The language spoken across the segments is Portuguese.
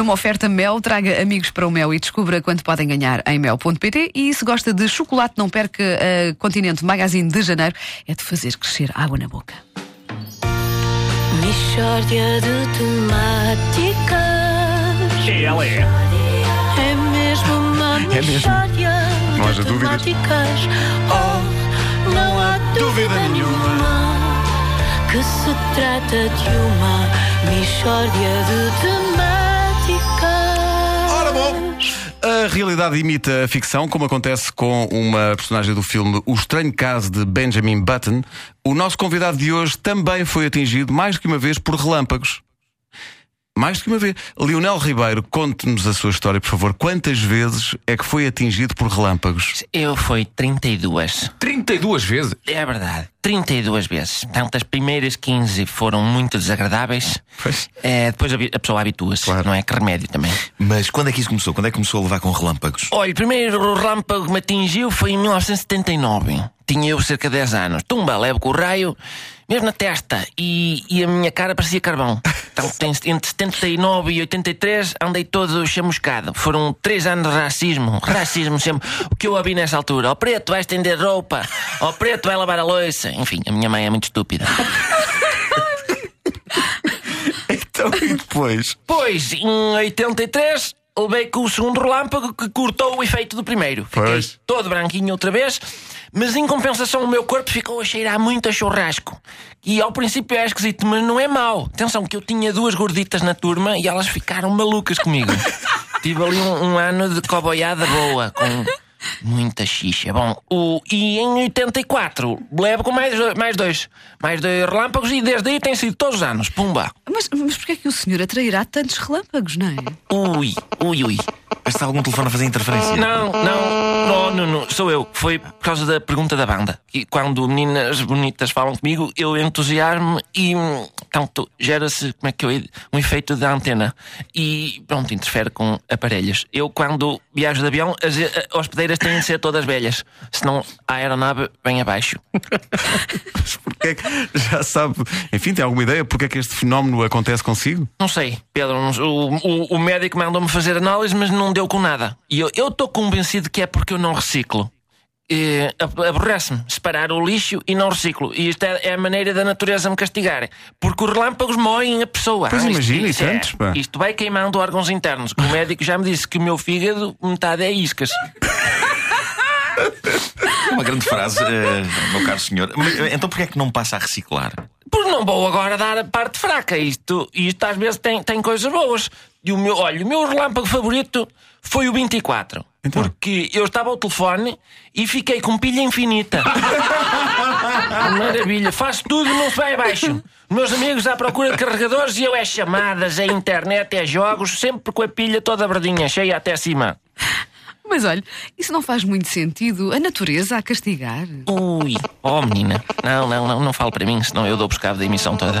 Numa oferta Mel, traga amigos para o Mel e descubra quanto podem ganhar em mel.pt. E se gosta de chocolate, não perca a Continente Magazine de Janeiro. É de fazer crescer água na boca. Mixórdia de temáticas. Ela é. É mesmo uma mesmo. mixórdia Não haja de dúvidas. temáticas. Oh, não há dúvida nenhuma que se trata de uma mixórdia de realidade imita a ficção, como acontece com uma personagem do filme O Estranho Caso de Benjamin Button. O nosso convidado de hoje também foi atingido mais que uma vez por relâmpagos. Mais do que uma vez. Lionel Ribeiro, conte-nos a sua história, por favor. Quantas vezes é que foi atingido por relâmpagos? Eu fui 32. 32 vezes. É verdade, 32 vezes. Portanto, as primeiras 15 foram muito desagradáveis. Pois. É, depois a pessoa habitua-se, Claro. não é? Que remédio também. Mas quando é que isso começou? Quando é que começou a levar com relâmpagos? Olha, o primeiro relâmpago que me atingiu foi em 1979. Tinha eu cerca de 10 anos. Tumba, levo com o raio, mesmo na testa. E, e a minha cara parecia carvão. Então, entre 79 e 83 andei todo chamuscado. Foram 3 anos de racismo. Racismo sempre. O que eu ouvi nessa altura? Ó preto, vai estender roupa. Ó preto, vai lavar a louça. Enfim, a minha mãe é muito estúpida. Então, e depois? Pois, em 83, levei com o segundo relâmpago que cortou o efeito do primeiro. Fiquei Pois. todo branquinho outra vez, mas em compensação o meu corpo ficou a cheirar muito a churrasco. E ao princípio é esquisito, mas não é mau. Atenção que eu tinha duas gorditas na turma e elas ficaram malucas comigo. Tive ali um, um ano de coboiada boa, com muita xixa. Bom, o, e em 84 levo com mais, mais dois. Mais dois relâmpagos e desde aí tem sido todos os anos. Pumba. Mas, mas porquê é que o senhor atrairá tantos relâmpagos, não é? Ui, ui, ui. Está algum telefone a fazer interferência? Não, não, não, não, não, sou eu. Foi por causa da pergunta da banda. E quando meninas bonitas falam comigo, eu entusiasmo e hum, tanto gera-se, como é que eu um efeito da antena. E pronto, interfere com aparelhos. Eu, quando viajo de avião, as eh, hospedeiras têm de ser todas velhas, senão a aeronave vem abaixo. Mas porquê é que já sabe? Enfim, tem alguma ideia porque é que este fenómeno acontece consigo? Não sei, Pedro, o, o, o médico mandou-me fazer análise, mas não deu com nada. E eu estou convencido que é porque eu não reciclo. E, ab- Aborrece-me separar o lixo e não reciclo. E isto é, é a maneira da natureza me castigar. Porque os relâmpagos moem a pessoa. Pois Ah, imagina, e isto, é- tantos, pá. isto vai queimando órgãos internos. O médico já me disse que o meu fígado, metade é iscas. Uma grande frase, eh, meu caro senhor. Mas, eh, Então porquê é que não passa a reciclar? Pois não vou agora dar a parte fraca. Isto, isto às vezes tem, tem coisas boas. E o meu, olha, o meu relâmpago favorito foi o 24. Então? Porque eu estava ao telefone e fiquei com pilha infinita. Maravilha, faço tudo, não se vai abaixo. Meus amigos à procura de carregadores e eu é chamadas, é internet, é jogos, sempre com a pilha toda verdinha, cheia até cima. Mas olha, isso não faz muito sentido. A natureza a castigar. Ui, oh menina, não, não, não, não falo para mim, senão eu dou buscado da emissão toda.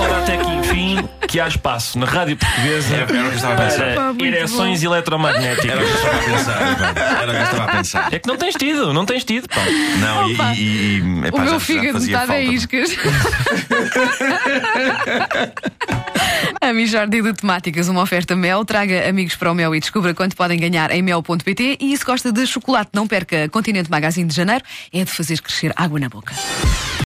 Ora, até aqui, enfim, que há espaço na rádio portuguesa Era o que eu estava a pensar. para muito ereções Era o eletromagnéticas. que eu estava a pensar. pá. Era o que eu estava a pensar. É que não tens tido, não tens tido, pá. Não, e, Opa. e, e, epá, o meu já- fígado fazia é falta. iscas. a Mijardia de Temáticas, uma oferta Mel. Traga amigos para o Mel e descubra quanto podem ganhar em mel.pt. E se gosta de chocolate, não perca Continente Magazine de Janeiro. É de fazer crescer água na boca.